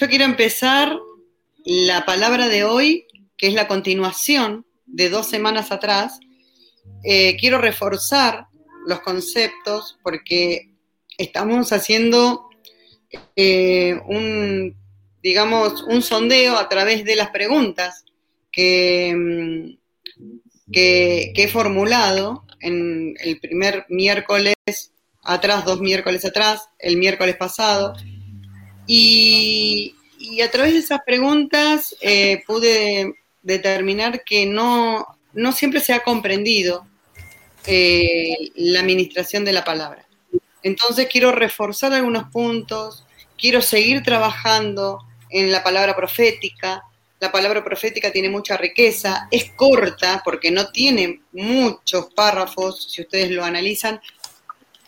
Yo quiero empezar la palabra de hoy, que es la continuación de dos semanas atrás. Eh, quiero reforzar los conceptos porque estamos haciendo eh, un, digamos, un sondeo a través de las preguntas que, mm, que, he formulado en el primer miércoles atrás, dos miércoles atrás, el miércoles pasado. Y, a través de esas preguntas eh, pude determinar que no, no siempre se ha comprendido eh, la administración de la palabra. Entonces quiero reforzar algunos puntos, quiero seguir trabajando en la palabra profética. La palabra profética tiene mucha riqueza, es corta porque no tiene muchos párrafos, si ustedes lo analizan,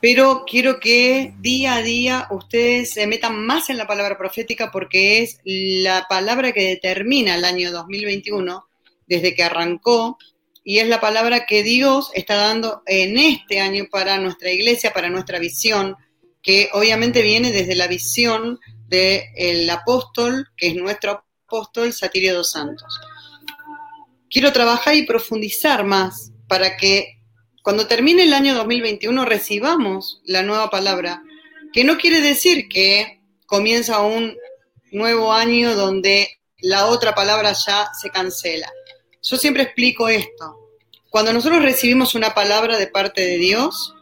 pero quiero que día a día ustedes se metan más en la palabra profética porque es la palabra que determina el año 2021 desde que arrancó y es la palabra que Dios está dando en este año para nuestra iglesia, para nuestra visión, que obviamente viene desde la visión del apóstol, que es nuestro apóstol, Satirio dos Santos. Quiero trabajar y profundizar más para que cuando termine el año 2021 recibamos la nueva palabra, que no quiere decir que comienza un nuevo año donde la otra palabra ya se cancela. Yo siempre explico esto. Cuando nosotros recibimos una palabra de parte de Dios,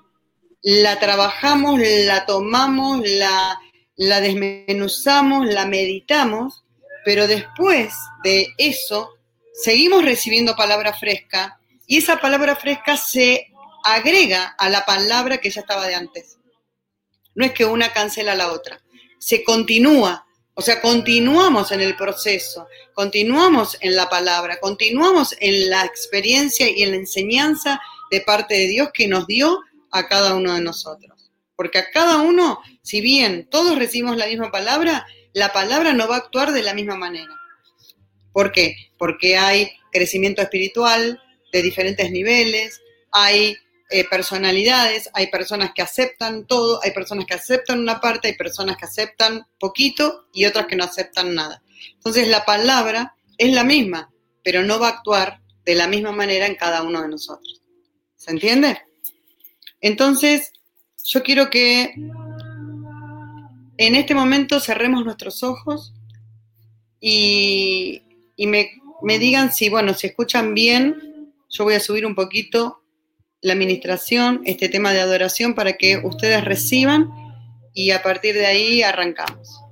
la trabajamos, la tomamos, la, la desmenuzamos, la meditamos, pero después de eso seguimos recibiendo palabra fresca y esa palabra fresca se agrega a la palabra que ya estaba de antes. No es que una cancela a la otra, se continúa o sea, continuamos en el proceso, continuamos en la palabra, continuamos en la experiencia y en la enseñanza de parte de Dios que nos dio a cada uno de nosotros. Porque a cada uno, si bien todos recibimos la misma palabra, la palabra no va a actuar de la misma manera. ¿Por qué? Porque hay crecimiento espiritual de diferentes niveles, hay eh, personalidades, hay personas que aceptan todo, hay personas que aceptan una parte, hay personas que aceptan poquito y otras que no aceptan nada. Entonces la palabra es la misma, pero no va a actuar de la misma manera en cada uno de nosotros. ¿Se entiende? Entonces, yo quiero que en este momento cerremos nuestros ojos y, me, me digan si, bueno, si escuchan bien, yo voy a subir un poquito la administración, este tema de adoración para que ustedes reciban y a partir de ahí arrancamos.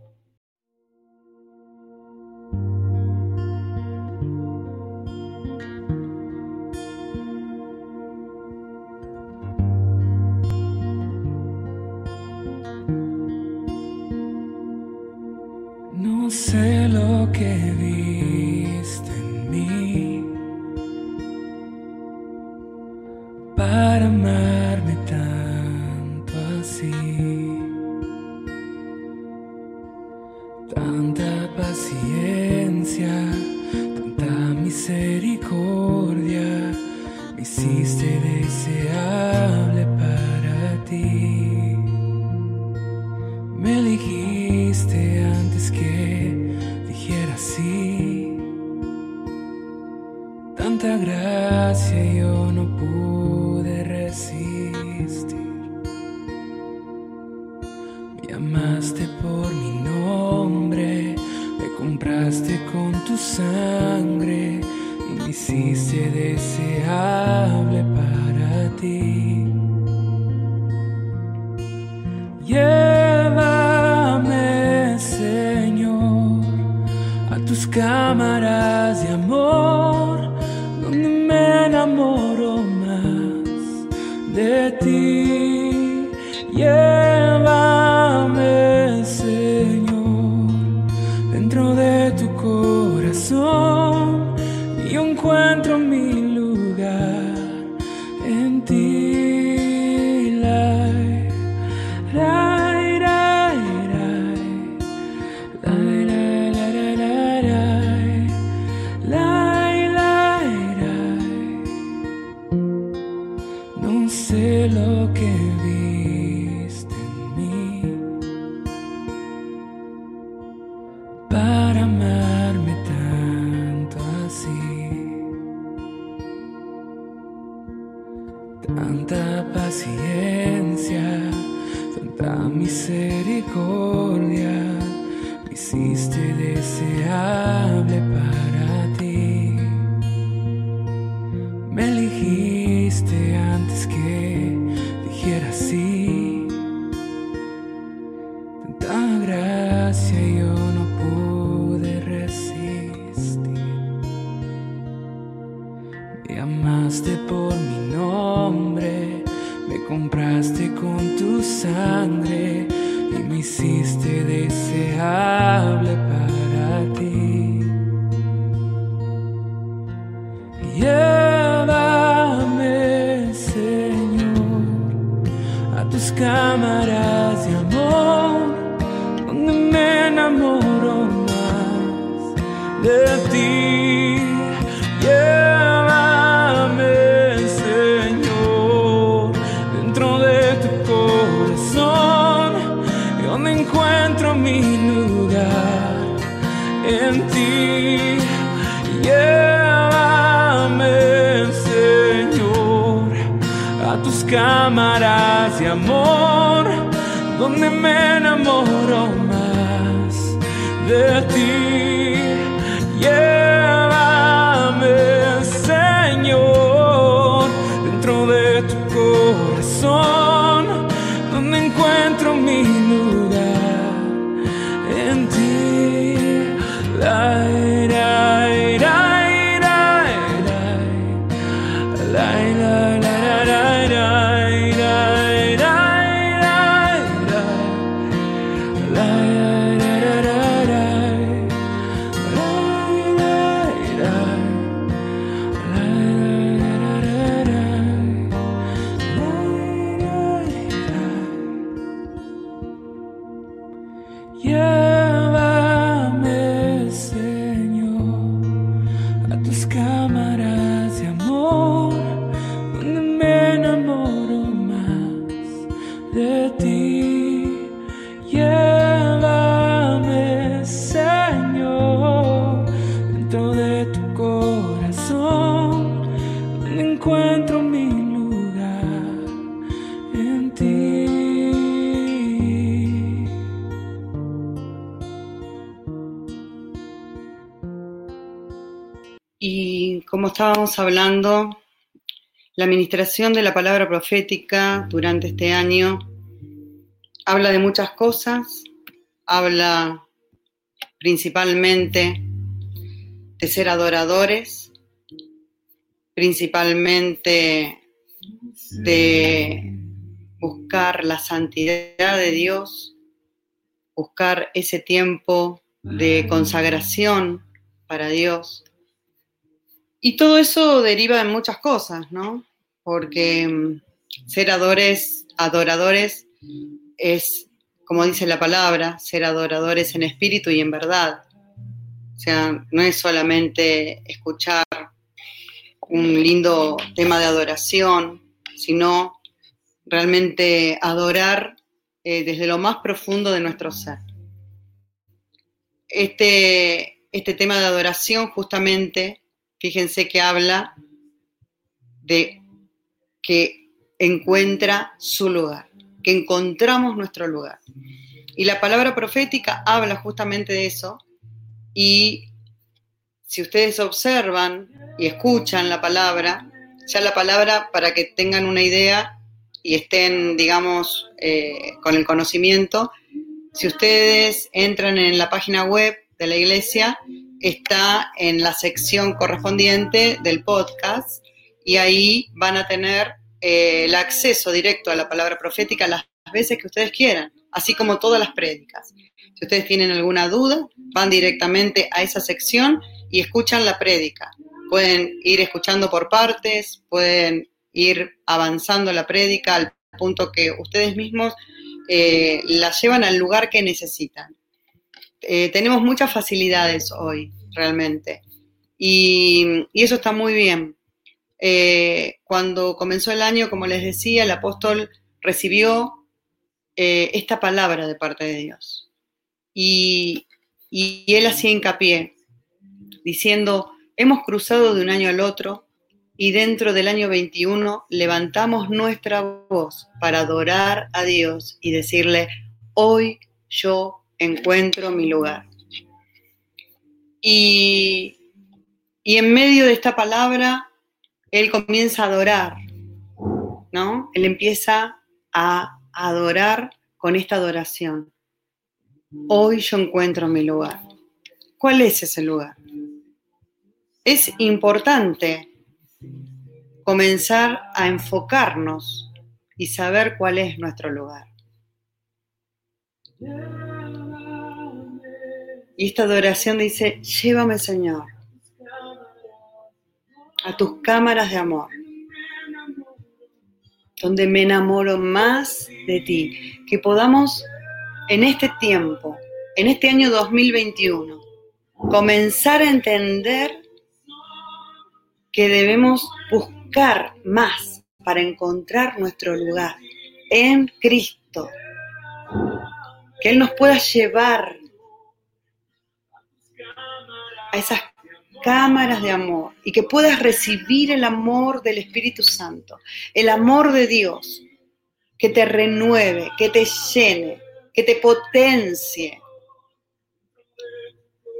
I hacia you. Estábamos hablando, la administración de la palabra profética durante este año habla de muchas cosas, habla principalmente de ser adoradores, principalmente de buscar la santidad de Dios, buscar ese tiempo de consagración para Dios. Y todo eso deriva en muchas cosas, ¿no? Porque mm, ser adores, adoradores es, como dice la palabra, ser adoradores en espíritu y en verdad. O sea, no es solamente escuchar un lindo tema de adoración, sino realmente adorar eh, desde lo más profundo de nuestro ser. Este, este tema de adoración justamente fíjense que habla de que encuentra su lugar, que encontramos nuestro lugar. Y la palabra profética habla justamente de eso. Y si ustedes observan y escuchan la palabra, ya la palabra, para que tengan una idea y estén, digamos, eh, con el conocimiento, si ustedes entran en la página web de la iglesia, está en la sección correspondiente del podcast y ahí van a tener eh, el acceso directo a la palabra profética las veces que ustedes quieran, así como todas las prédicas. Si ustedes tienen alguna duda, van directamente a esa sección y escuchan la prédica. Pueden ir escuchando por partes, pueden ir avanzando la prédica al punto que ustedes mismos eh, la llevan al lugar que necesitan. Eh, tenemos muchas facilidades hoy, realmente. Y, y eso está muy bien. Eh, cuando comenzó el año, como les decía, el apóstol recibió eh, esta palabra de parte de Dios. Y y él hacía hincapié, diciendo, hemos cruzado de un año al otro y dentro del año 21 levantamos nuestra voz para adorar a Dios y decirle, hoy yo encuentro mi lugar. Y, y en medio de esta palabra, él comienza a adorar, ¿no? Él empieza a adorar con esta adoración. Hoy yo encuentro mi lugar. ¿Cuál es ese lugar? Es importante comenzar a enfocarnos y saber cuál es nuestro lugar. Y esta adoración dice, llévame Señor a tus cámaras de amor, donde me enamoro más de ti, que podamos en este tiempo, en este año 2021, comenzar a entender que debemos buscar más para encontrar nuestro lugar en Cristo. Que Él nos pueda llevar esas cámaras de amor y que puedas recibir el amor del Espíritu Santo, el amor de Dios, que te renueve, que te llene, que te potencie.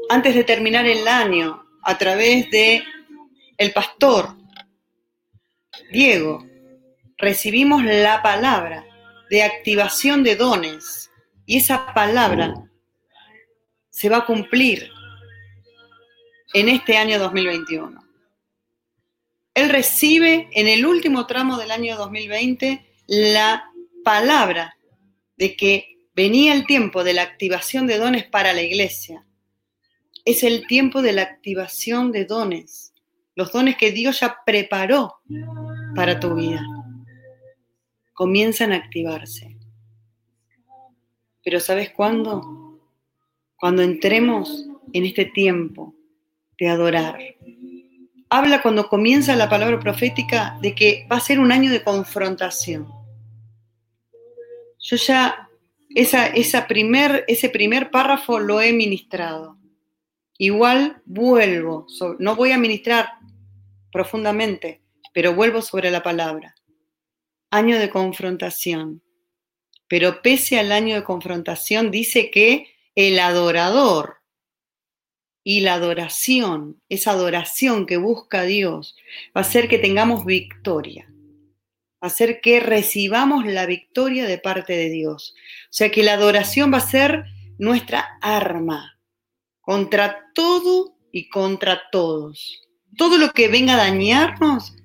Antes de terminar el año, a través de el pastor Diego, recibimos la palabra de activación de dones y esa palabra se va a cumplir en este año 2021. Él recibe en el último tramo del año 2020 la palabra de que venía el tiempo de la activación de dones para la iglesia. Es el tiempo de la activación de dones, los dones que Dios ya preparó para tu vida. Comienzan a activarse. Pero ¿sabes cuándo? Cuando entremos en este tiempo de adorar. Habla cuando comienza la palabra profética de que va a ser un año de confrontación. Yo ya esa, esa primer, ese primer párrafo lo he ministrado. Igual vuelvo, no voy a ministrar profundamente, pero vuelvo sobre la palabra. Año de confrontación. Pero pese al año de confrontación, dice que el adorador y la adoración, esa adoración que busca Dios, va a hacer que tengamos victoria, va a hacer que recibamos la victoria de parte de Dios. O sea que la adoración va a ser nuestra arma contra todo y contra todos. Todo lo que venga a dañarnos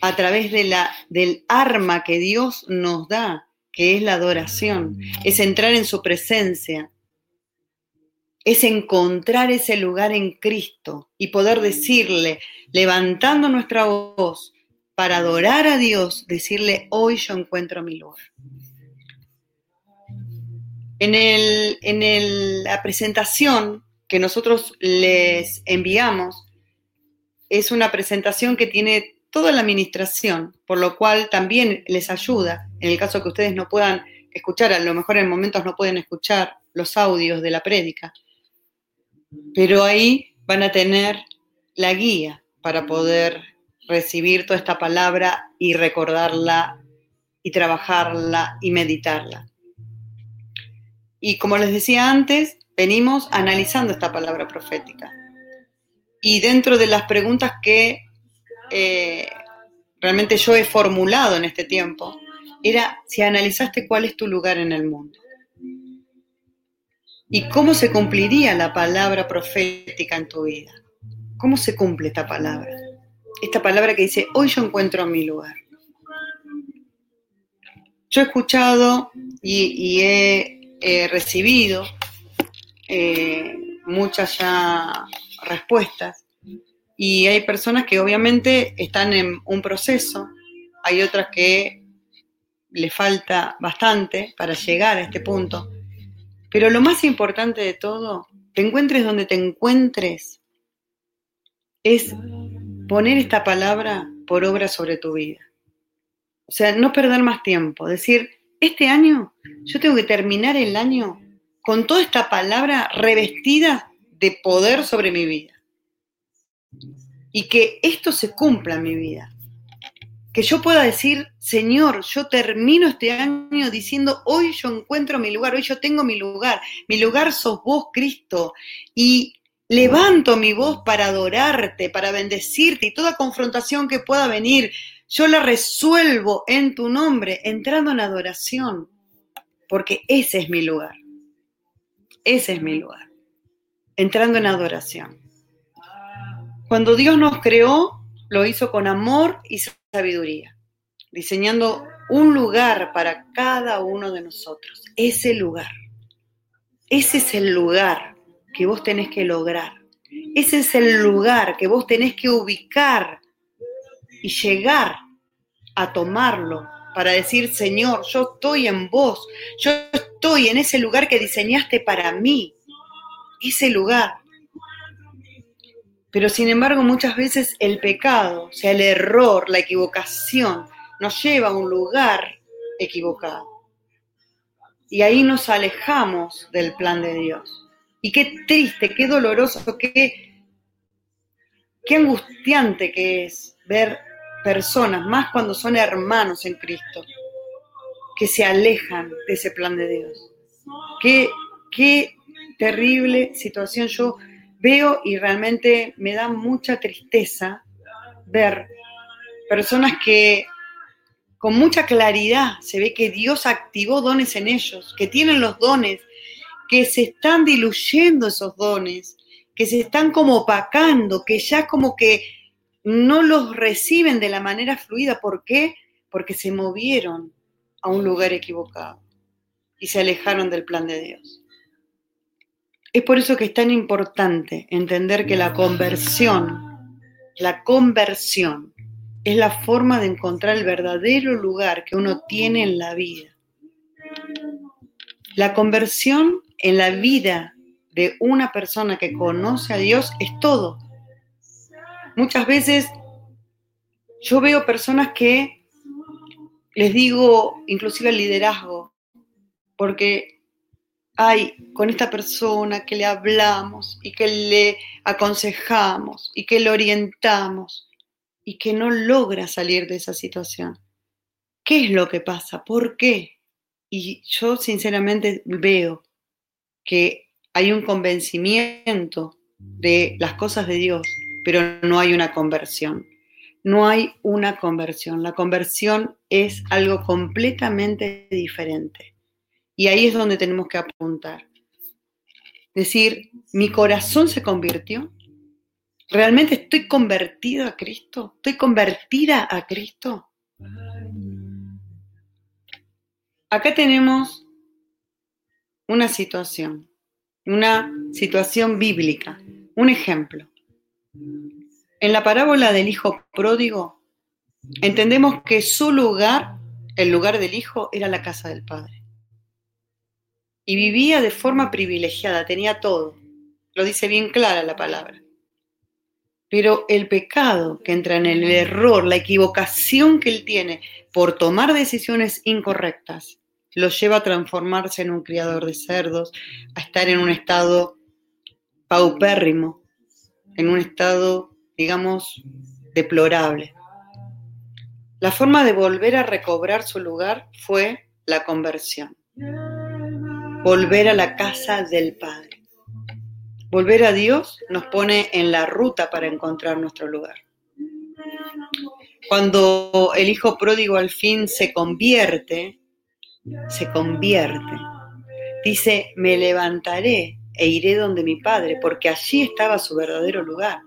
a través de la, del arma que Dios nos da, que es la adoración, es entrar en su presencia, es encontrar ese lugar en Cristo y poder decirle, levantando nuestra voz para adorar a Dios, decirle, hoy yo encuentro mi lugar. En, el, en la presentación que nosotros les enviamos, es una presentación que tiene toda la administración, por lo cual también les ayuda, en el caso que ustedes no puedan escuchar, a lo mejor en momentos no pueden escuchar los audios de la prédica, pero ahí van a tener la guía para poder recibir toda esta palabra y recordarla y trabajarla y meditarla. Y como les decía antes, venimos analizando esta palabra profética. Y dentro de las preguntas que eh, realmente yo he formulado en este tiempo, era si analizaste cuál es tu lugar en el mundo y cómo se cumpliría la palabra profética en tu vida. ¿Cómo se cumple esta palabra? Esta palabra que dice, hoy yo encuentro mi lugar. Yo he escuchado y, he, recibido eh, muchas ya respuestas y hay personas que obviamente están en un proceso, hay otras que le falta bastante para llegar a este punto, pero lo más importante de todo, te encuentres donde te encuentres, es poner esta palabra por obra sobre tu vida. O sea, no perder más tiempo, decir, este año yo tengo que terminar el año con toda esta palabra revestida de poder sobre mi vida. Y que esto se cumpla en mi vida. Que yo pueda decir, Señor, yo termino este año diciendo, hoy yo encuentro mi lugar, hoy yo tengo mi lugar. Mi lugar sos vos, Cristo. Y levanto mi voz para adorarte, para bendecirte y toda confrontación que pueda venir, yo la resuelvo en tu nombre, entrando en adoración, porque ese es mi lugar. Ese es mi lugar, entrando en adoración. Cuando Dios nos creó, lo hizo con amor y sabiduría, diseñando un lugar para cada uno de nosotros. Ese lugar. Ese es el lugar que vos tenés que lograr. Ese es el lugar que vos tenés que ubicar y llegar a tomarlo para decir, Señor, yo estoy en vos, yo estoy en ese lugar que diseñaste para mí, ese lugar. Pero sin embargo muchas veces el pecado, o sea, el error, la equivocación, nos lleva a un lugar equivocado. Y ahí nos alejamos del plan de Dios. Y qué triste, qué doloroso, qué, qué angustiante que es ver personas, más cuando son hermanos en Cristo, que se alejan de ese plan de Dios. Qué, qué terrible situación yo veo y realmente me da mucha tristeza ver personas que con mucha claridad se ve que Dios activó dones en ellos, que tienen los dones, que se están diluyendo esos dones, que se están como opacando, que ya como que no los reciben de la manera fluida. ¿Por qué? Porque se movieron a un lugar equivocado y se alejaron del plan de Dios. Es por eso que es tan importante entender que la conversión, la conversión, es la forma de encontrar el verdadero lugar que uno tiene en la vida. La conversión en la vida de una persona que conoce a Dios es todo. Muchas veces yo veo personas que les digo, inclusive el liderazgo, porque hay con esta persona que le hablamos y que le aconsejamos y que le orientamos y que no logra salir de esa situación. ¿Qué es lo que pasa? ¿Por qué? Y yo sinceramente veo que hay un convencimiento de las cosas de Dios, pero no hay una conversión. No hay una conversión. La conversión es algo completamente diferente. Y ahí es donde tenemos que apuntar. Decir, mi corazón se convirtió. ¿Realmente estoy convertido a Cristo? ¿Estoy convertida a Cristo? Acá tenemos una situación, una situación bíblica, un ejemplo. En la parábola del hijo pródigo, entendemos que su lugar, el lugar del hijo, era la casa del padre. Y vivía de forma privilegiada, tenía todo. Lo dice bien clara la palabra. Pero el pecado que entra en el error, la equivocación que él tiene por tomar decisiones incorrectas, lo lleva a transformarse en un criador de cerdos, a estar en un estado paupérrimo, en un estado, digamos, deplorable. La forma de volver a recobrar su lugar fue la conversión. Volver a la casa del Padre. Volver a Dios nos pone en la ruta para encontrar nuestro lugar. Cuando el hijo pródigo al fin se convierte, se convierte. Dice, me levantaré e iré donde mi padre, porque allí estaba su verdadero lugar.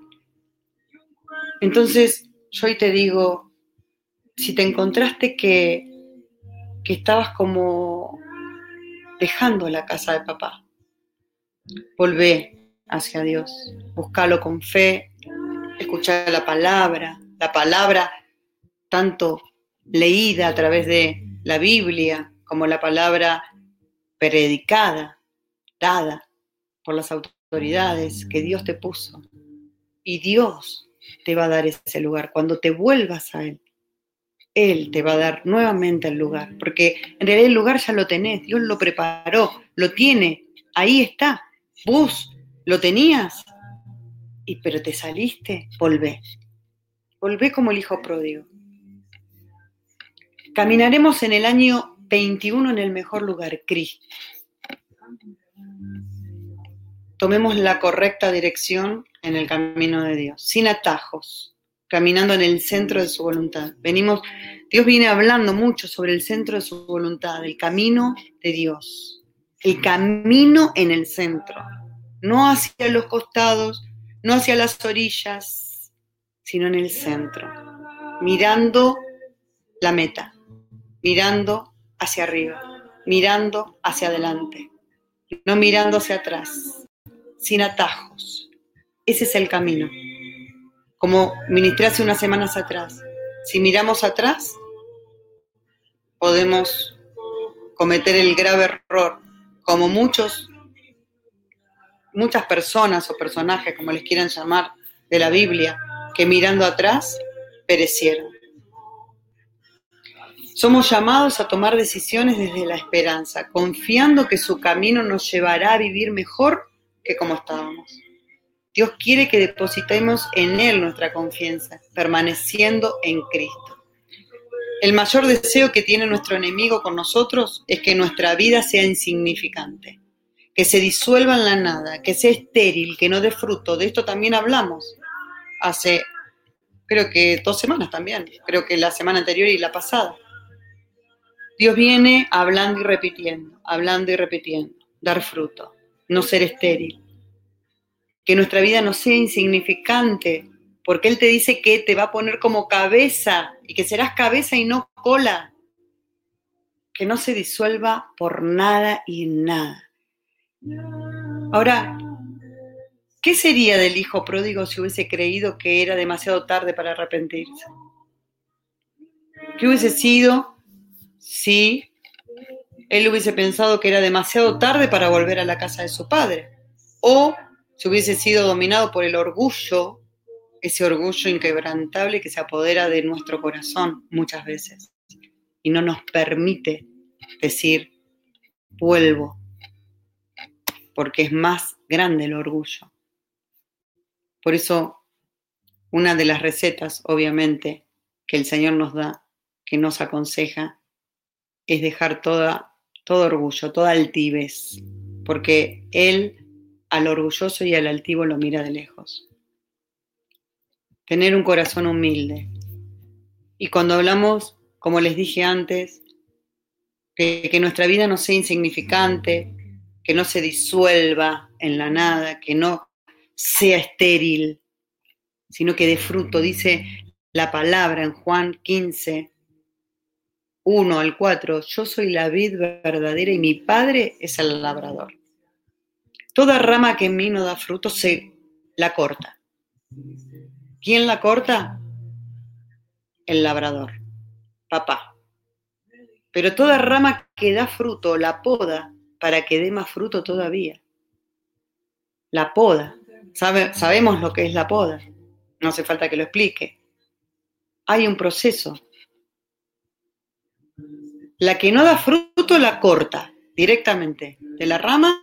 Entonces, yo hoy te digo, si te encontraste que, que estabas como dejando la casa de papá, volvé hacia Dios, búscalo con fe, escuchar la palabra, la palabra tanto leída a través de la Biblia como la palabra predicada, dada por las autoridades que Dios te puso. Y Dios te va a dar ese lugar. Cuando te vuelvas a Él, Él te va a dar nuevamente el lugar. Porque en realidad el lugar ya lo tenés, Dios lo preparó, lo tiene ahí está. Vos lo tenías, y pero te saliste, volvé. Volvé como el hijo pródigo. Caminaremos en el año 21 en el mejor lugar, Cristo. Tomemos la correcta dirección en el camino de Dios, sin atajos, caminando en el centro de su voluntad. Venimos, Dios viene hablando mucho sobre el centro de su voluntad, el camino de Dios, el camino en el centro, no hacia los costados, no hacia las orillas, sino en el centro, mirando la meta, mirando hacia arriba, mirando hacia adelante, no mirando hacia atrás, sin atajos. Ese es el camino. Como ministré hace unas semanas atrás, si miramos atrás, podemos cometer el grave error, como muchos, muchas personas o personajes, como les quieran llamar, de la Biblia, que mirando atrás perecieron. Somos llamados a tomar decisiones desde la esperanza, confiando que su camino nos llevará a vivir mejor que como estábamos. Dios quiere que depositemos en Él nuestra confianza, permaneciendo en Cristo. El mayor deseo que tiene nuestro enemigo con nosotros es que nuestra vida sea insignificante, que se disuelva en la nada, que sea estéril, que no dé fruto. De esto también hablamos hace, creo que dos semanas también, creo que la semana anterior y la pasada. Dios viene hablando y repitiendo, hablando y repitiendo, dar fruto, no ser estéril. Que nuestra vida no sea insignificante, porque Él te dice que te va a poner como cabeza y que serás cabeza y no cola. Que no se disuelva por nada y nada. Ahora, ¿qué sería del hijo pródigo si hubiese creído que era demasiado tarde para arrepentirse? ¿Qué hubiese sido si él hubiese pensado que era demasiado tarde para volver a la casa de su padre, o si hubiese sido dominado por el orgullo, ese orgullo inquebrantable que se apodera de nuestro corazón muchas veces y no nos permite decir, vuelvo, porque es más grande el orgullo. Por eso, una de las recetas, obviamente, que el Señor nos da, que nos aconseja, es dejar toda, todo orgullo, toda altivez, porque Él al orgulloso y al altivo lo mira de lejos. Tener un corazón humilde. Y cuando hablamos, como les dije antes, que, que nuestra vida no sea insignificante, que no se disuelva en la nada, que no sea estéril, sino que dé fruto, dice la palabra en Juan 15, 1 al 4, yo soy la vid verdadera y mi padre es el labrador. Toda rama que en mí no da fruto se la corta. ¿Quién la corta? El labrador, papá. Pero toda rama que da fruto la poda para que dé más fruto todavía. La poda. sabemos lo que es la poda. No hace falta que lo explique. Hay un proceso la que no da fruto la corta directamente de la rama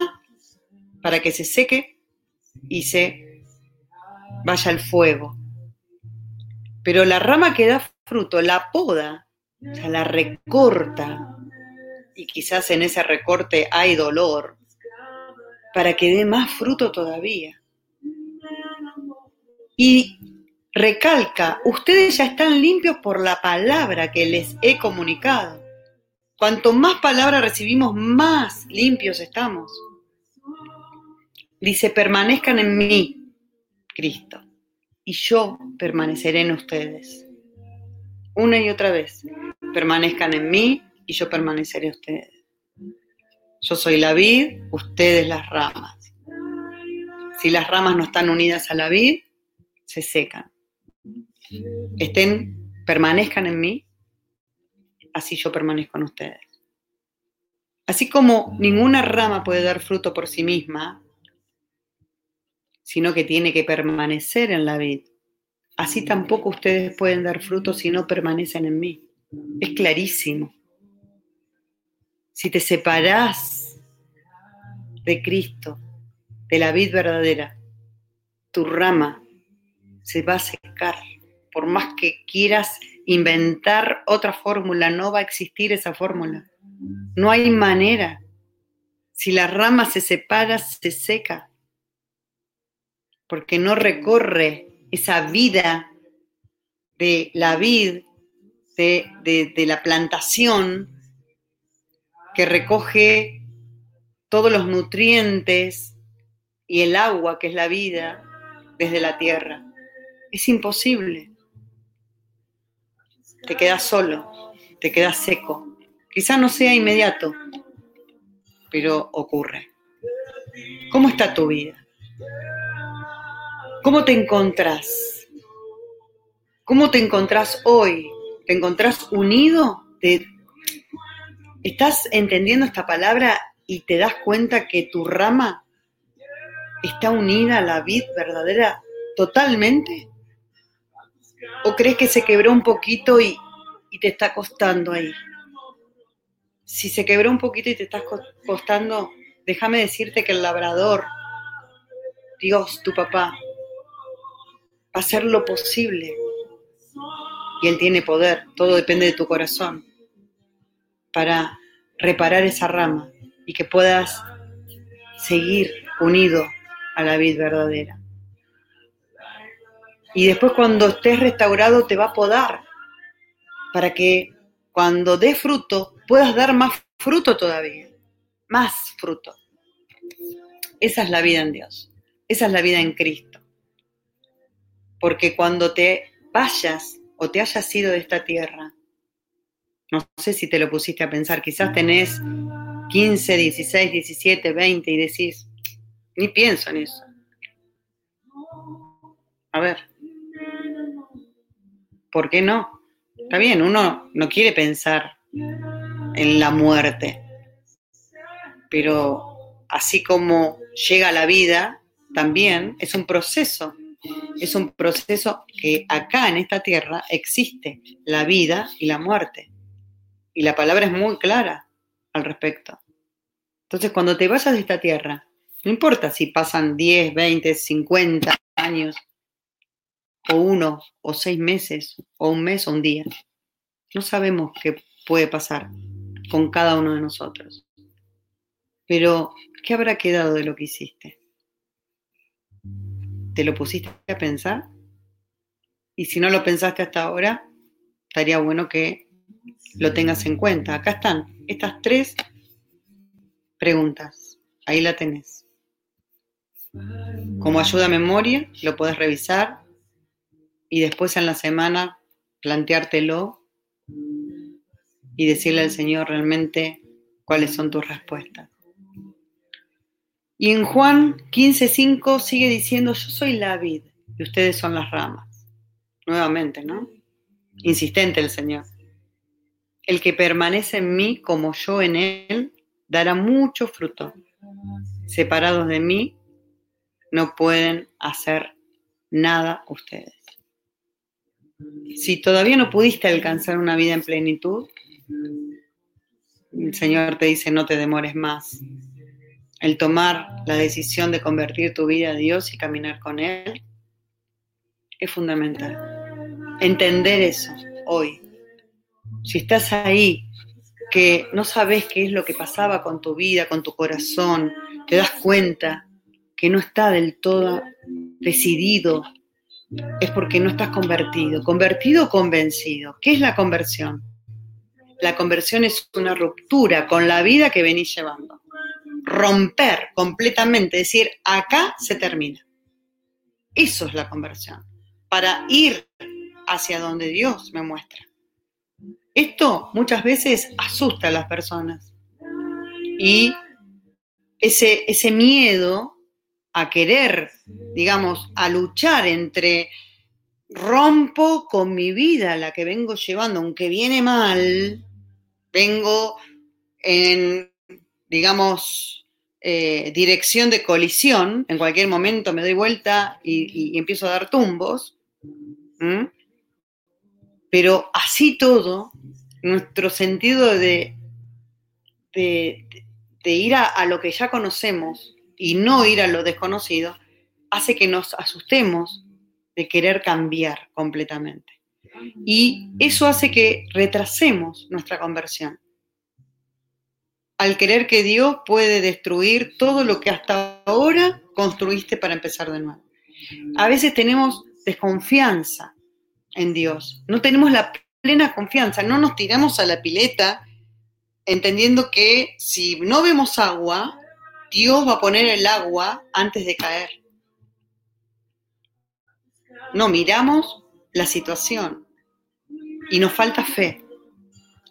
para que se seque y se vaya al fuego. Pero la rama que da fruto la poda, o sea, la recorta, y quizás en ese recorte hay dolor, para que dé más fruto todavía. Y recalca, ustedes ya están limpios por la palabra que les he comunicado. Cuanto más palabra recibimos, más limpios estamos. Dice, permanezcan en mí, Cristo, y yo permaneceré en ustedes. Una y otra vez, permanezcan en mí y yo permaneceré en ustedes. Yo soy la vid, ustedes las ramas. Si las ramas no están unidas a la vid, se secan. Estén, permanezcan en mí así yo permanezco en ustedes. Así como ninguna rama puede dar fruto por sí misma, sino que tiene que permanecer en la vid, así tampoco ustedes pueden dar fruto si no permanecen en mí. Es clarísimo. Si te separás de Cristo, de la vid verdadera, tu rama se va a secar. Por más que quieras inventar otra fórmula, no va a existir esa fórmula. No hay manera. Si la rama se separa, se seca. Porque no recorre esa vida de la vid, de, de la plantación, que recoge todos los nutrientes y el agua, que es la vida, desde la tierra. Es imposible. Te quedas solo, te quedas seco. Quizá no sea inmediato, pero ocurre. ¿Cómo está tu vida? ¿Cómo te encontrás? ¿Cómo te encontrás hoy? ¿Te encontrás unido? ¿Te, ¿Estás entendiendo esta palabra y te das cuenta que tu rama está unida a la vid verdadera totalmente? ¿O crees que se quebró un poquito y, te está costando ahí? Si se quebró un poquito y te está costando, déjame decirte que el labrador, Dios, tu papá, hacer lo posible. Y Él tiene poder, todo depende de tu corazón para reparar esa rama y que puedas seguir unido a la vid verdadera. Y después cuando estés restaurado te va a podar para que cuando dé fruto puedas dar más fruto todavía, más fruto. Esa es la vida en Dios, esa es la vida en Cristo. Porque cuando te vayas o te hayas ido de esta tierra, no sé si te lo pusiste a pensar, quizás tenés 15, 16, 17, 20 y decís, ni pienso en eso. A ver, ¿por qué no? Está bien, uno no quiere pensar en la muerte, pero así como llega la vida, también es un proceso. Es un proceso que acá en esta tierra existe la vida y la muerte. Y la palabra es muy clara al respecto. Entonces, cuando te vayas de esta tierra, no importa si pasan 10, 20, 50 años, o uno, o seis meses, o un mes, o un día. No sabemos qué puede pasar con cada uno de nosotros. Pero, ¿qué habrá quedado de lo que hiciste? ¿Te lo pusiste a pensar? Y si no lo pensaste hasta ahora, estaría bueno que lo tengas en cuenta. Acá están estas tres preguntas. Ahí la tenés. Como ayuda a memoria, lo puedes revisar y después en la semana planteártelo y decirle al Señor realmente cuáles son tus respuestas. Y en Juan 15:5 sigue diciendo, yo soy la vid y ustedes son las ramas. Nuevamente, ¿no? Insistente el Señor. El que permanece en mí como yo en él, dará mucho fruto. Separados de mí, no pueden hacer nada ustedes. Si todavía no pudiste alcanzar una vida en plenitud, el Señor te dice, no te demores más. El tomar la decisión de convertir tu vida a Dios y caminar con Él es fundamental. Entender eso hoy si estás ahí, que no sabes qué es lo que pasaba con tu vida, con tu corazón, te das cuenta que no está del todo decidido, es porque no estás convertido. ¿Convertido o convencido? ¿Qué es la conversión? La conversión es una ruptura con la vida que venís llevando. Romper completamente, decir, acá se termina. Eso es la conversión. Para ir hacia donde Dios me muestra. Esto muchas veces asusta a las personas y ese, ese miedo a querer, digamos, a luchar entre rompo con mi vida, la que vengo llevando, aunque viene mal, vengo en, digamos, eh, dirección de colisión, en cualquier momento me doy vuelta y, empiezo a dar tumbos, pero así todo, nuestro sentido de, de, ir a, a lo que ya conocemos y no ir a lo desconocido, hace que nos asustemos de querer cambiar completamente. Y eso hace que retrasemos nuestra conversión. Al querer que Dios puede destruir todo lo que hasta ahora construiste para empezar de nuevo. A veces tenemos desconfianza en Dios, no tenemos la plena confianza, no nos tiramos a la pileta entendiendo que si no vemos agua, Dios va a poner el agua antes de caer. No, miramos la situación y nos falta fe.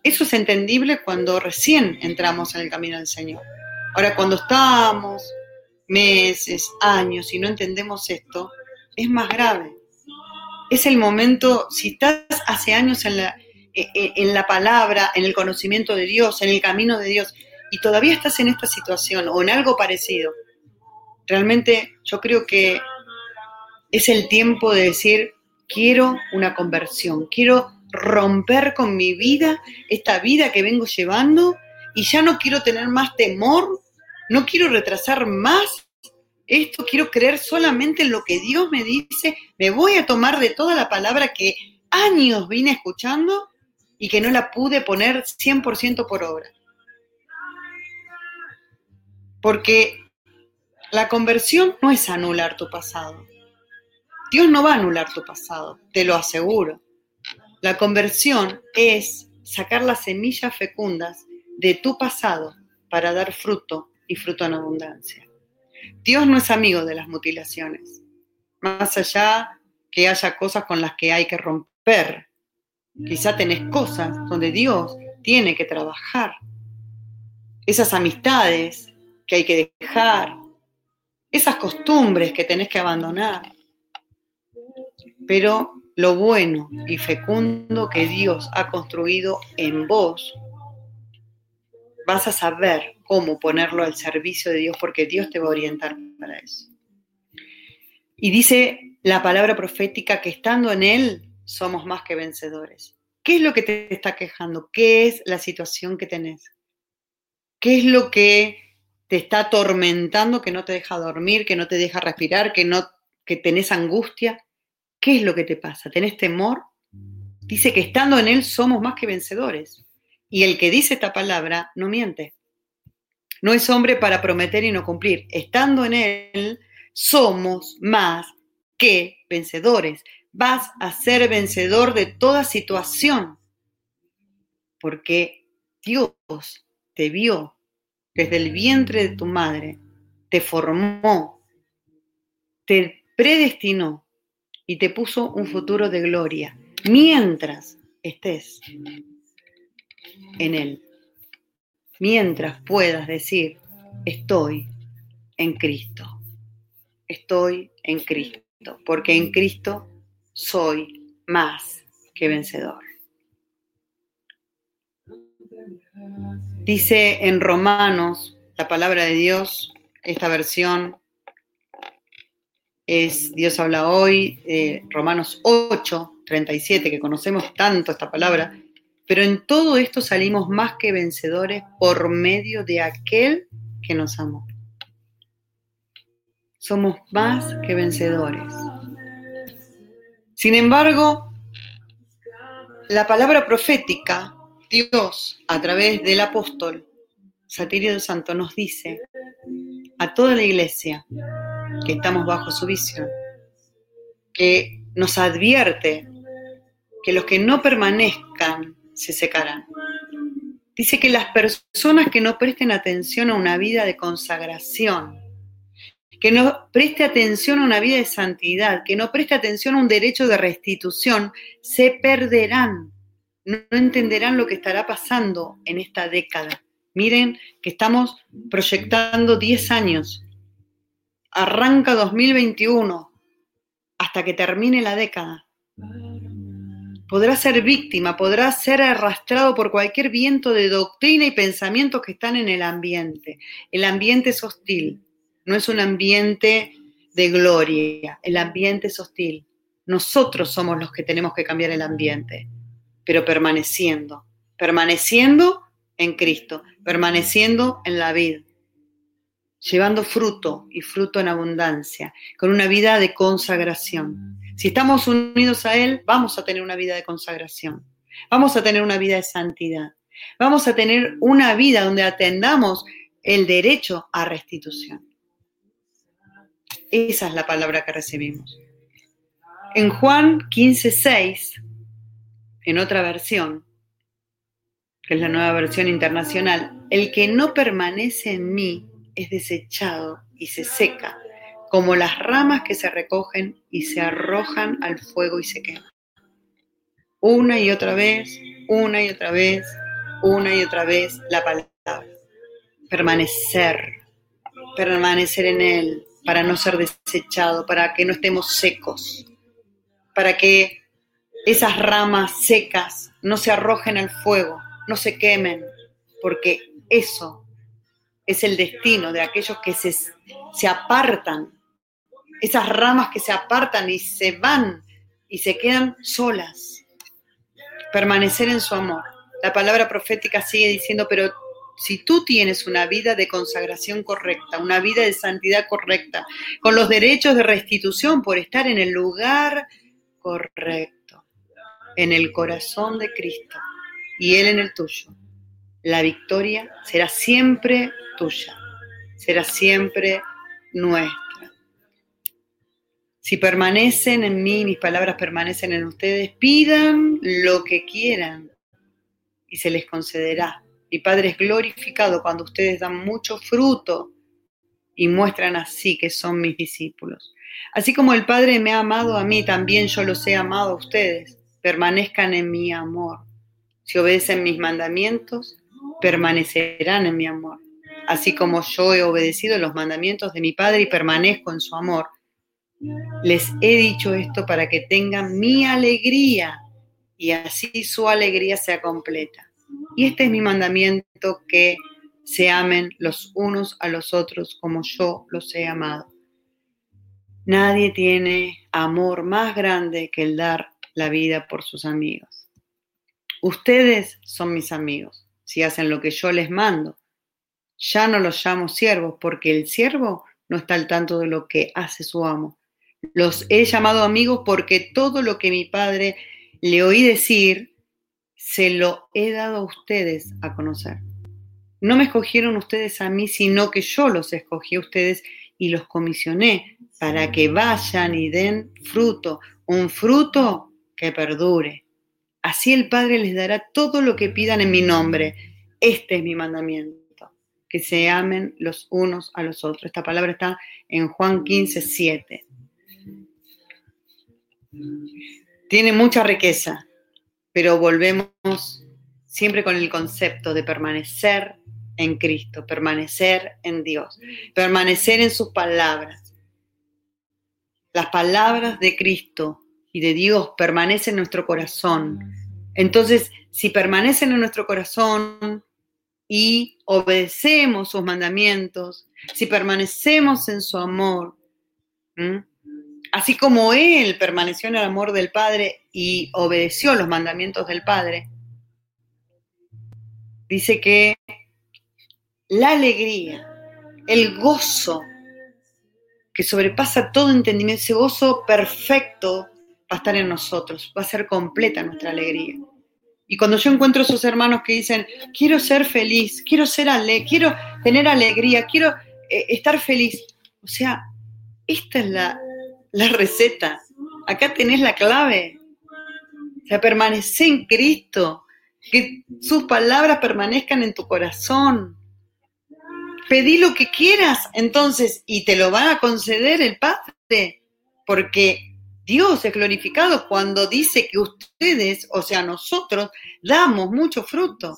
Eso es entendible cuando recién entramos en el camino del Señor. Ahora, cuando estamos meses, años y no entendemos esto, es más grave. Es el momento, si estás hace años en la, e, e, en la palabra, en el conocimiento de Dios, en el camino de Dios, y todavía estás en esta situación o en algo parecido, realmente yo creo que es el tiempo de decir, quiero una conversión, quiero romper con mi vida, esta vida que vengo llevando, y ya no quiero tener más temor, no quiero retrasar más esto, quiero creer solamente en lo que Dios me dice, me voy a tomar de toda la palabra que años vine escuchando y que no la pude poner 100% por obra. Porque la conversión no es anular tu pasado. Dios no va a anular tu pasado, te lo aseguro. La conversión es sacar las semillas fecundas de tu pasado para dar fruto y fruto en abundancia. Dios no es amigo de las mutilaciones, más allá que haya cosas con las que hay que romper. Quizá tenés cosas donde Dios tiene que trabajar. Esas amistades que hay que dejar, esas costumbres que tenés que abandonar. Pero lo bueno y fecundo que Dios ha construido en vos, vas a saber cómo ponerlo al servicio de Dios porque Dios te va a orientar para eso. Y dice la palabra profética que estando en Él somos más que vencedores. ¿Qué es lo que te está quejando? ¿Qué es la situación que tenés? ¿Qué es lo que te está atormentando, que no te deja dormir, que no te deja respirar, que, no, que tenés angustia? ¿Qué es lo que te pasa? ¿Tenés temor? Dice que estando en Él somos más que vencedores. Y el que dice esta palabra no miente. No es hombre para prometer y no cumplir. Estando en Él somos más que vencedores. Vas a ser vencedor de toda situación. Porque Dios te vio desde el vientre de tu madre, te formó, te predestinó y te puso un futuro de gloria mientras estés en Él. Mientras puedas decir, estoy en Cristo. Estoy en Cristo. Porque en Cristo soy más que vencedor. Dice en Romanos la palabra de Dios, esta versión es Dios habla hoy, eh, Romanos 8, 37, que conocemos tanto esta palabra, pero en todo esto salimos más que vencedores por medio de aquel que nos amó. Somos más que vencedores. Sin embargo, la palabra profética, Dios, a través del apóstol Satirio del Santo, nos dice a toda la iglesia, que estamos bajo su visión, que nos advierte que los que no permanezcan se secarán. Dice que las personas que no presten atención a una vida de consagración, que no preste atención a una vida de santidad, que no preste atención a un derecho de restitución, se perderán, no entenderán lo que estará pasando en esta década. Miren que estamos proyectando 10 años arranca 2021 hasta que termine la década. Podrá ser víctima, podrá ser arrastrado por cualquier viento de doctrina y pensamientos que están en el ambiente. El ambiente es hostil, no es un ambiente de gloria, el ambiente es hostil. Nosotros somos los que tenemos que cambiar el ambiente, pero permaneciendo, permaneciendo en Cristo, permaneciendo en la vida, llevando fruto y fruto en abundancia, con una vida de consagración. Si estamos unidos a Él, vamos a tener una vida de consagración, vamos a tener una vida de santidad, vamos a tener una vida donde atendamos el derecho a restitución. Esa es la palabra que recibimos. En Juan 15:6, en otra versión, que es la nueva versión internacional, el que no permanece en mí es desechado y se seca, como las ramas que se recogen y se arrojan al fuego y se queman. Una y otra vez, una y otra vez, una y otra vez la palabra. Permanecer, permanecer en Él, para no ser desechado, para que no estemos secos, para que esas ramas secas no se arrojen al fuego, no se quemen, porque eso es el destino de aquellos que se, se apartan, esas ramas que se apartan y se van y se quedan solas. Permanecer en su amor. La palabra profética sigue diciendo, pero si tú tienes una vida de consagración correcta, una vida de santidad correcta, con los derechos de restitución por estar en el lugar correcto, en el corazón de Cristo y Él en el tuyo, la victoria será siempre tuya, será siempre nuestra. Si permanecen en mí, mis palabras permanecen en ustedes, pidan lo que quieran y se les concederá mi Padre es glorificado cuando ustedes dan mucho fruto y muestran así que son mis discípulos. Así como el Padre me ha amado a mí, también yo los he amado a ustedes. Permanezcan en mi amor. Si obedecen mis mandamientos, permanecerán en mi amor. Así como yo he obedecido los mandamientos de mi Padre y permanezco en su amor. Les he dicho esto para que tengan mi alegría y así su alegría sea completa. Y este es mi mandamiento, que se amen los unos a los otros como yo los he amado. Nadie tiene amor más grande que el dar la vida por sus amigos. Ustedes son mis amigos si hacen lo que yo les mando. Ya no los llamo siervos porque el siervo no está al tanto de lo que hace su amo. Los he llamado amigos porque todo lo que mi padre le oí decir se lo he dado a ustedes a conocer. No me escogieron ustedes a mí, sino que yo los escogí a ustedes y los comisioné para que vayan y den fruto, un fruto que perdure. Así el Padre les dará todo lo que pidan en mi nombre. Este es mi mandamiento, que se amen los unos a los otros. Esta palabra está en Juan 15, 7. Tiene mucha riqueza pero volvemos siempre con el concepto de permanecer en Cristo, permanecer en Dios, permanecer en sus palabras. Las palabras de Cristo y de Dios permanecen en nuestro corazón. Entonces, si permanecen en nuestro corazón y obedecemos sus mandamientos, si permanecemos en su amor, así como Él permaneció en el amor del Padre y obedeció los mandamientos del Padre, dice que la alegría, el gozo que sobrepasa todo entendimiento, ese gozo perfecto va a estar en nosotros, va a ser completa nuestra alegría. Y cuando yo encuentro esos hermanos que dicen, quiero ser feliz, quiero ser alegre, quiero tener alegría, quiero eh, estar feliz, o sea, esta es la, la receta. Acá tenés la clave. O sea, permanece en Cristo. Que sus palabras permanezcan en tu corazón. Pedí lo que quieras, entonces, y te lo va a conceder el Padre. Porque Dios es glorificado cuando dice que ustedes, o sea, nosotros, damos mucho fruto.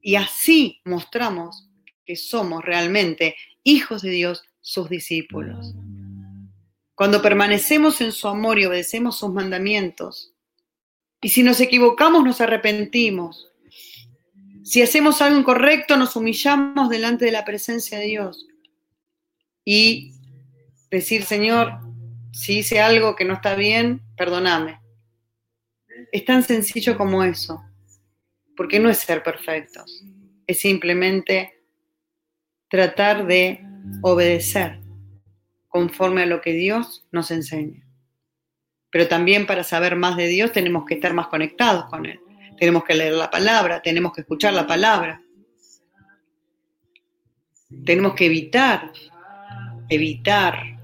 Y así mostramos que somos realmente hijos de Dios, sus discípulos. Cuando permanecemos en su amor y obedecemos sus mandamientos. Y si nos equivocamos, nos arrepentimos. Si hacemos algo incorrecto, nos humillamos delante de la presencia de Dios. Y decir, Señor, si hice algo que no está bien, perdóname. Es tan sencillo como eso. porque no es ser perfectos, es simplemente tratar de obedecer conforme a lo que Dios nos enseña. Pero también para saber más de Dios tenemos que estar más conectados con Él. Tenemos que leer la palabra, tenemos que escuchar la palabra. Tenemos que evitar, evitar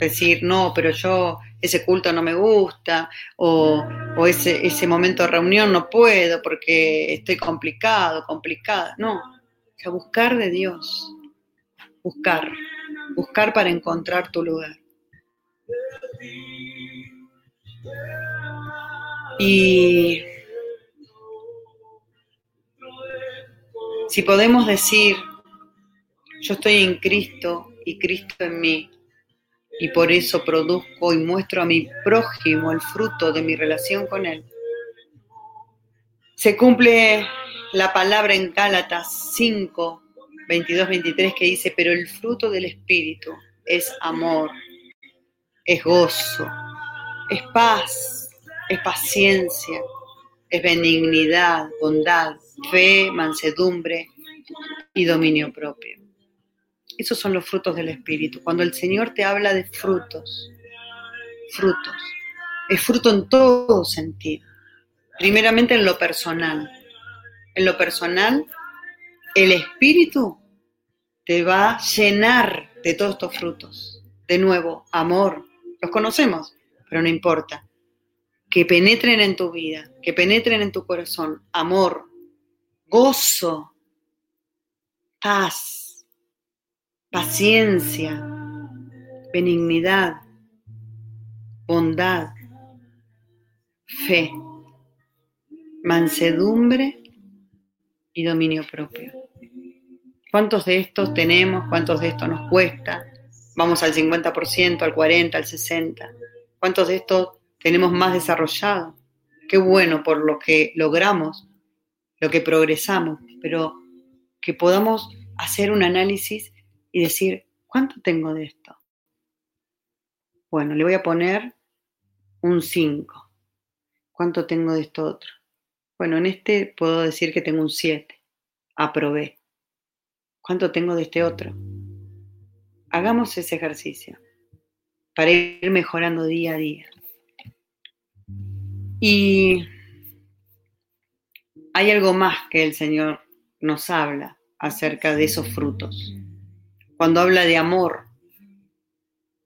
decir, no, pero yo ese culto no me gusta, o, o ese, ese momento de reunión no puedo porque estoy complicado, complicada. No, o sea, buscar de Dios, buscar, buscar para encontrar tu lugar. Y si podemos decir, yo estoy en Cristo y Cristo en mí, y por eso produzco y muestro a mi prójimo el fruto de mi relación con Él. Se cumple la palabra en Gálatas 5, 22, 23 que dice, pero el fruto del Espíritu es amor, es gozo, es paz, es paciencia, es benignidad, bondad, fe, mansedumbre y dominio propio. Esos son los frutos del Espíritu. Cuando el Señor te habla de frutos, frutos, es fruto en todo sentido. Primeramente en lo personal. En lo personal, el Espíritu te va a llenar de todos estos frutos. De nuevo, amor. Los conocemos, pero no importa que penetren en tu vida, que penetren en tu corazón, amor, gozo, paz, paciencia, benignidad, bondad, fe, mansedumbre y dominio propio. ¿Cuántos de estos tenemos? ¿Cuántos de estos nos cuesta? Vamos al 50%, al 40%, al 60%. ¿Cuántos de estos tenemos más desarrollado. Qué bueno por lo que logramos, lo que progresamos, pero que podamos hacer un análisis y decir, ¿cuánto tengo de esto? Bueno, le voy a poner un 5. ¿Cuánto tengo de esto otro? Bueno, en este puedo decir que tengo un 7. Aprobé. ¿Cuánto tengo de este otro? Hagamos ese ejercicio para ir mejorando día a día. Y hay algo más que el Señor nos habla acerca de esos frutos. Cuando habla de amor,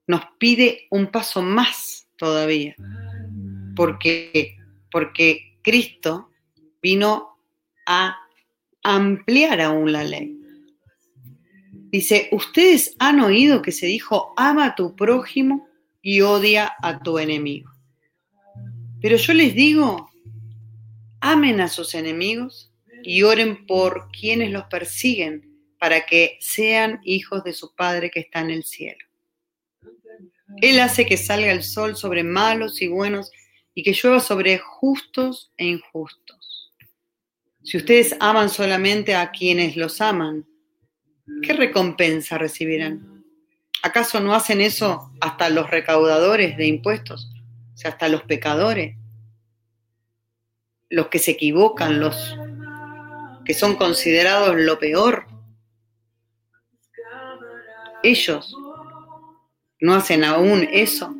nos pide un paso más todavía, porque, porque Cristo vino a ampliar aún la ley. Dice, ustedes han oído que se dijo, ama a tu prójimo y odia a tu enemigo. Pero yo les digo, amen a sus enemigos y oren por quienes los persiguen para que sean hijos de su Padre que está en el cielo. Él hace que salga el sol sobre malos y buenos y que llueva sobre justos e injustos. Si ustedes aman solamente a quienes los aman, ¿qué recompensa recibirán? ¿Acaso no hacen eso hasta los recaudadores de impuestos? o sea, hasta los pecadores, los que se equivocan, los que son considerados lo peor, ellos no hacen aún eso,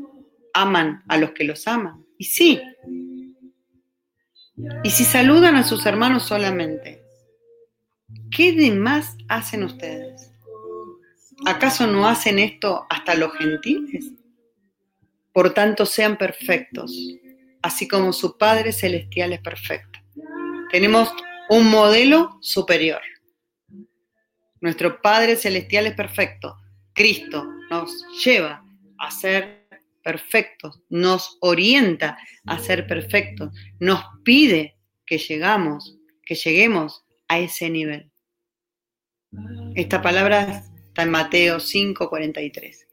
aman a los que los aman. Y sí, y si saludan a sus hermanos solamente, ¿qué demás hacen ustedes? ¿Acaso no hacen esto hasta los gentiles? Por tanto, sean perfectos, así como su Padre Celestial es perfecto. Tenemos un modelo superior. Nuestro Padre Celestial es perfecto. Cristo nos lleva a ser perfectos, nos orienta a ser perfectos, nos pide que llegamos, que lleguemos a ese nivel. Esta palabra está en Mateo 5:43.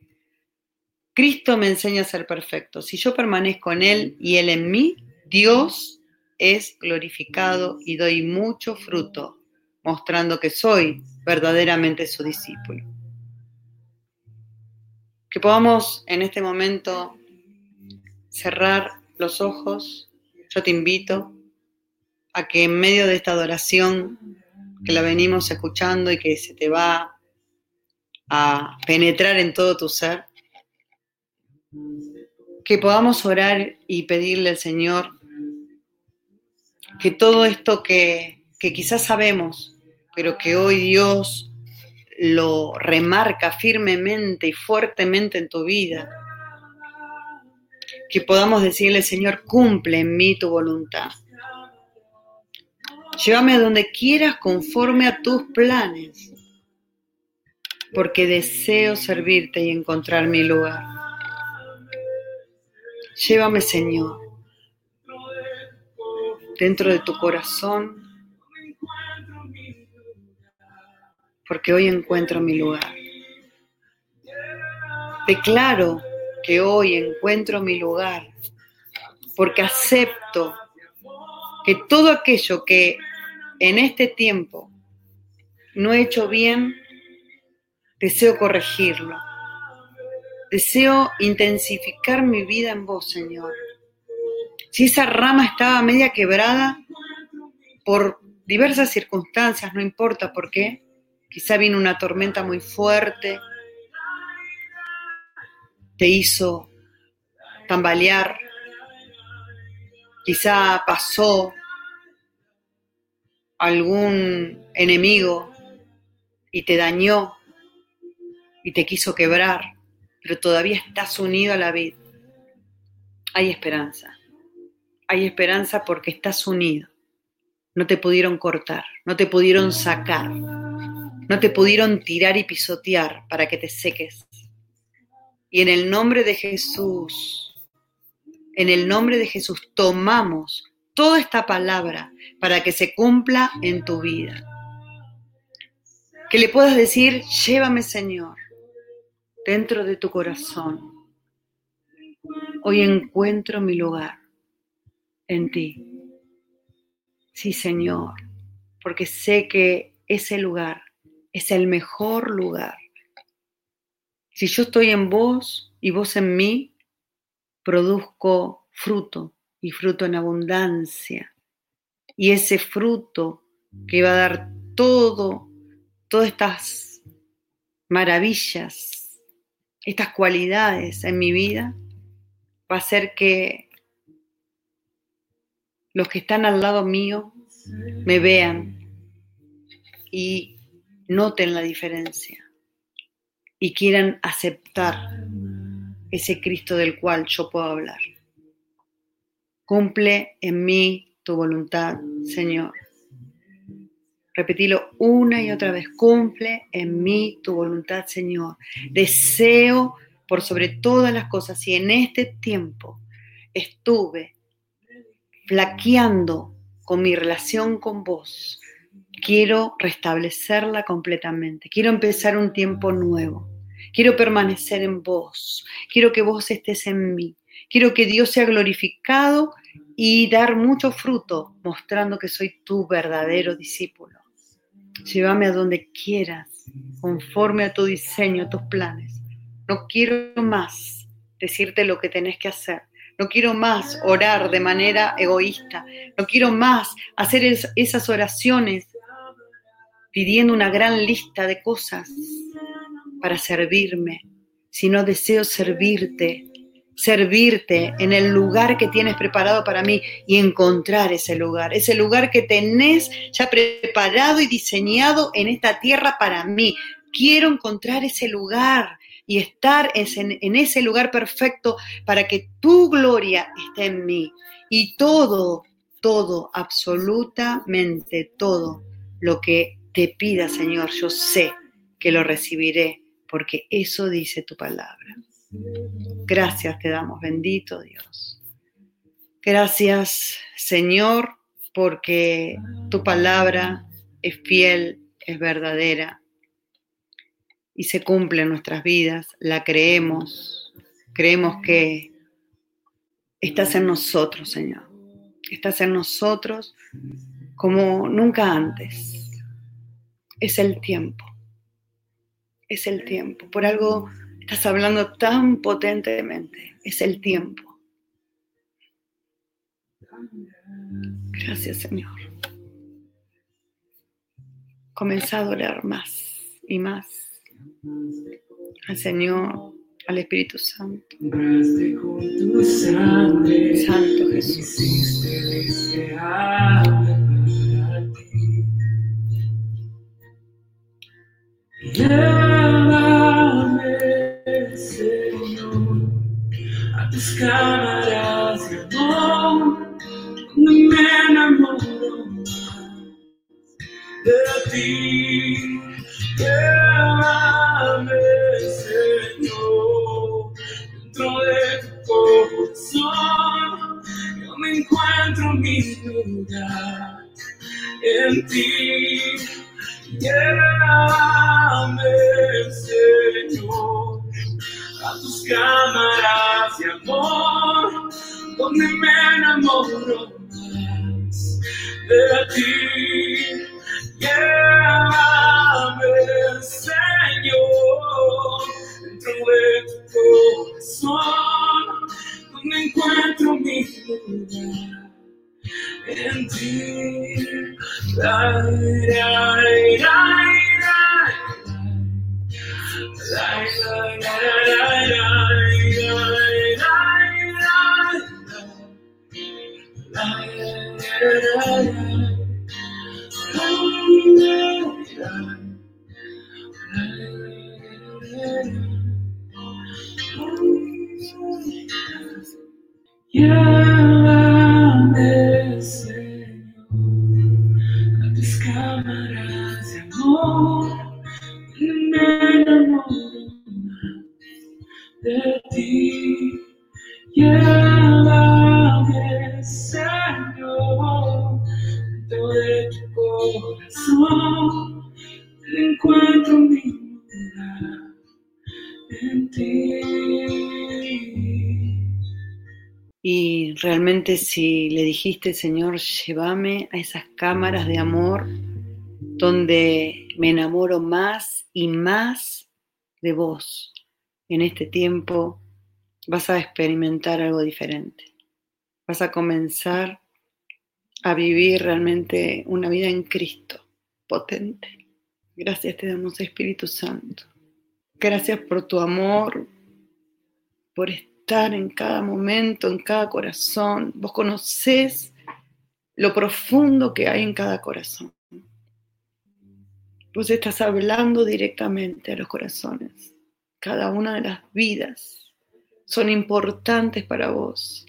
Cristo me enseña a ser perfecto. Si yo permanezco en Él y Él en mí, Dios es glorificado y doy mucho fruto, mostrando que soy verdaderamente su discípulo. Que podamos en este momento cerrar los ojos. Yo te invito a que en medio de esta adoración que la venimos escuchando y que se te va a penetrar en todo tu ser, que podamos orar y pedirle al Señor que todo esto que, que quizás sabemos, pero que hoy Dios lo remarca firmemente y fuertemente en tu vida, que podamos decirle, Señor, cumple en mí tu voluntad. Llévame a donde quieras conforme a tus planes, porque deseo servirte y encontrar mi lugar. Llévame, Señor, dentro de tu corazón, porque hoy encuentro mi lugar. Declaro que hoy encuentro mi lugar, porque acepto que todo aquello que en este tiempo no he hecho bien, deseo corregirlo. Deseo intensificar mi vida en vos, Señor. Si esa rama estaba media quebrada por diversas circunstancias, no importa por qué, quizá vino una tormenta muy fuerte, te hizo tambalear, quizá pasó algún enemigo y te dañó y te quiso quebrar, pero todavía estás unido a la vida, hay esperanza. Hay esperanza porque estás unido. No te pudieron cortar, no te pudieron sacar, no te pudieron tirar y pisotear para que te seques. Y en el nombre de Jesús, en el nombre de Jesús, tomamos toda esta palabra para que se cumpla en tu vida. Que le puedas decir, llévame Señor, dentro de tu corazón. Hoy encuentro mi lugar en ti. Sí, Señor, porque sé que ese lugar es el mejor lugar. Si yo estoy en vos y vos en mí, produzco fruto y fruto en abundancia. Y ese fruto que va a dar todo, todas estas maravillas, estas cualidades en mi vida, va a hacer que los que están al lado mío me vean y noten la diferencia y quieran aceptar ese Cristo del cual yo puedo hablar. Cumple en mí tu voluntad, Señor. Repetilo una y otra vez. Cumple en mí tu voluntad, Señor. Deseo por sobre todas las cosas y en este tiempo estuve flaqueando con mi relación con vos. Quiero restablecerla completamente. Quiero empezar un tiempo nuevo. Quiero permanecer en vos. Quiero que vos estés en mí. Quiero que Dios sea glorificado y dar mucho fruto mostrando que soy tu verdadero discípulo. Llévame a donde quieras, conforme a tu diseño, a tus planes. No quiero más decirte lo que tenés que hacer. No quiero más orar de manera egoísta. No quiero más hacer esas oraciones pidiendo una gran lista de cosas para servirme, sino deseo servirte servirte en el lugar que tienes preparado para mí y encontrar ese lugar, ese lugar que tenés ya preparado y diseñado en esta tierra para mí. Quiero encontrar ese lugar y estar en, ese lugar perfecto para que tu gloria esté en mí. Y todo, todo, absolutamente todo lo que te pida, Señor, yo sé que lo recibiré, porque eso dice tu palabra. Gracias te damos, bendito Dios. Gracias, Señor, porque tu palabra es fiel, es verdadera y se cumple en nuestras vidas, la creemos, creemos que estás en nosotros, Señor. Estás en nosotros como nunca antes. Es el tiempo. Es el tiempo. Por algo Estás hablando tan potentemente. Es el tiempo. Gracias, Señor. Comenzá a adorar más y más al Señor, al Espíritu Santo. Santo Jesús. Llévame, Señor, a tus cámaras de amor, donde me enamoro más de ti. Llévame, Señor, dentro de tu corazón, yo me encuentro mi lugar en ti. Llévame, Señor, a tus cámaras de amor, donde me enamoro más de ti. Llévame, Señor, dentro de tu corazón, donde encuentro mi lugar en ti. Light, light, light, light, light. Si le dijiste, Señor, llévame a esas cámaras de amor donde me enamoro más y más de vos, en este tiempo vas a experimentar algo diferente. Vas a comenzar a vivir realmente una vida en Cristo, potente. Gracias te damos, Espíritu Santo. Gracias por tu amor, por en cada momento, en cada corazón. Vos conocés lo profundo que hay en cada corazón. Vos estás hablando directamente a los corazones. Cada una de las vidas son importantes para vos.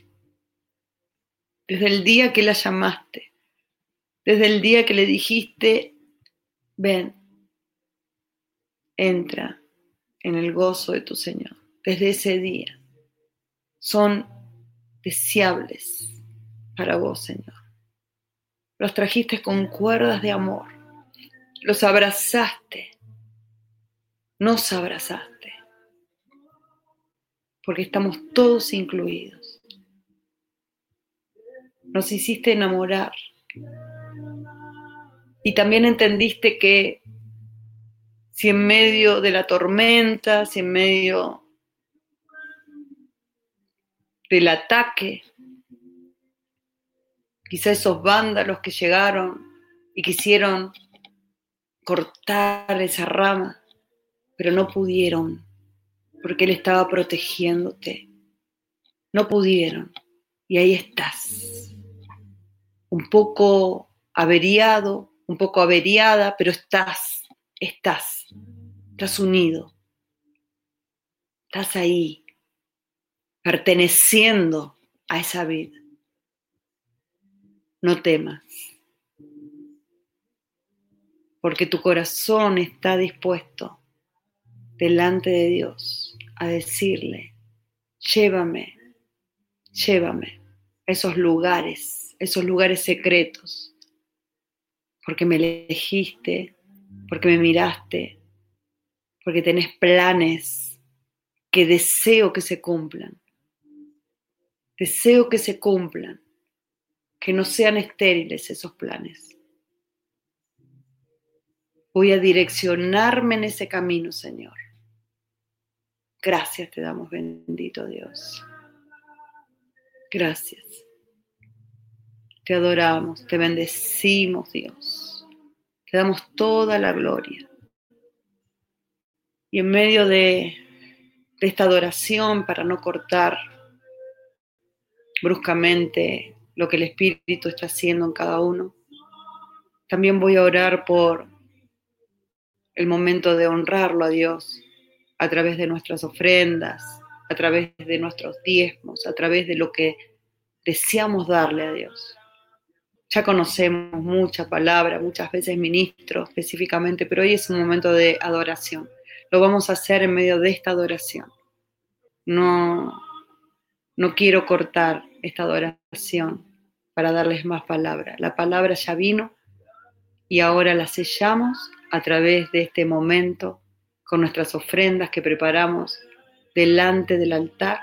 Desde el día que la llamaste, desde el día que le dijiste, ven, entra en el gozo de tu Señor. Desde ese día son deseables para vos, Señor. Los trajiste con cuerdas de amor, los abrazaste, nos abrazaste, porque estamos todos incluidos. Nos hiciste enamorar y también entendiste que si en medio de la tormenta, si en medio del ataque, quizá esos vándalos que llegaron y quisieron cortar esa rama, pero no pudieron, porque Él estaba protegiéndote. No pudieron. Y ahí estás, un poco averiado, un poco averiada, pero estás, estás, estás unido, estás ahí, perteneciendo a esa vida. No temas, porque tu corazón está dispuesto delante de Dios a decirle, llévame, llévame a esos lugares, esos lugares secretos, porque me elegiste, porque me miraste, porque tenés planes que deseo que se cumplan. Deseo que se cumplan, que no sean estériles esos planes. Voy a direccionarme en ese camino, Señor. Gracias te damos, bendito Dios. Gracias. Te adoramos, te bendecimos, Dios. Te damos toda la gloria. Y en medio de, de esta adoración, para no cortar bruscamente lo que el Espíritu está haciendo en cada uno, también voy a orar por el momento de honrarlo a Dios a través de nuestras ofrendas, a través de nuestros diezmos, a través de lo que deseamos darle a Dios. Ya conocemos mucha palabra, muchas veces ministro específicamente, pero hoy es un momento de adoración. Lo vamos a hacer en medio de esta adoración. No, no quiero cortar esta adoración para darles más palabra. La palabra ya vino y ahora la sellamos a través de este momento con nuestras ofrendas que preparamos delante del altar.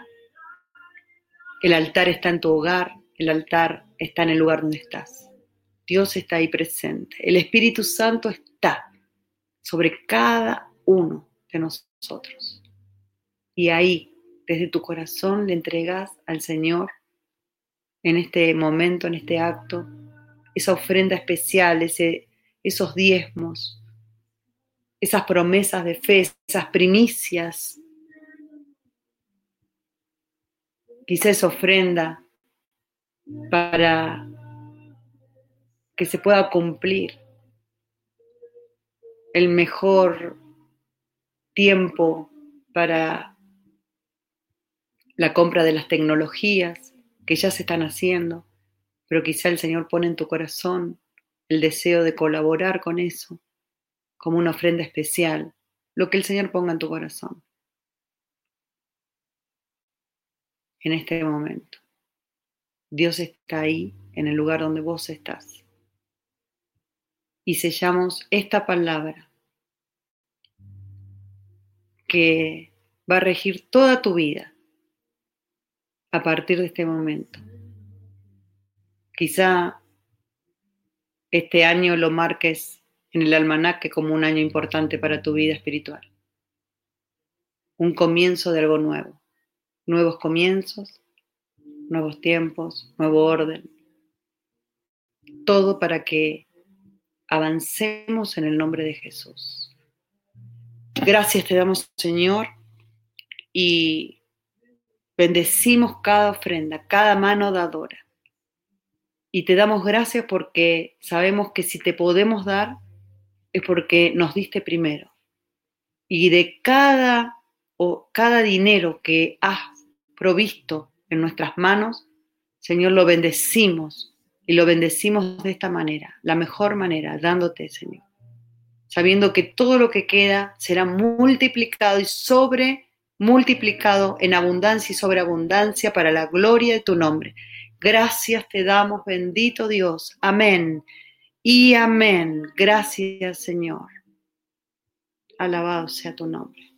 El altar está en tu hogar, el altar está en el lugar donde estás. Dios está ahí presente. El Espíritu Santo está sobre cada uno de nosotros. Y ahí, desde tu corazón, le entregas al Señor en este momento, en este acto, esa ofrenda especial, ese, esos diezmos, esas promesas de fe, esas primicias. Quizá esa ofrenda para que se pueda cumplir el mejor tiempo para la compra de las tecnologías que ya se están haciendo, pero quizá el Señor pone en tu corazón el deseo de colaborar con eso como una ofrenda especial, lo que el Señor ponga en tu corazón en este momento. Dios está ahí en el lugar donde vos estás y sellamos esta palabra que va a regir toda tu vida a partir de este momento. Quizá este año lo marques en el almanaque como un año importante para tu vida espiritual. Un comienzo de algo nuevo. Nuevos comienzos, nuevos tiempos, nuevo orden. Todo para que avancemos en el nombre de Jesús. Gracias te damos, Señor, y bendecimos cada ofrenda, cada mano dadora. Y te damos gracias porque sabemos que si te podemos dar es porque nos diste primero. Y de cada o cada dinero que has provisto en nuestras manos, Señor, lo bendecimos y lo bendecimos de esta manera, la mejor manera, dándote, Señor. Sabiendo que todo lo que queda será multiplicado y sobre multiplicado en abundancia y sobreabundancia para la gloria de tu nombre. Gracias te damos, bendito Dios. Amén y amén. Gracias, Señor. Alabado sea tu nombre.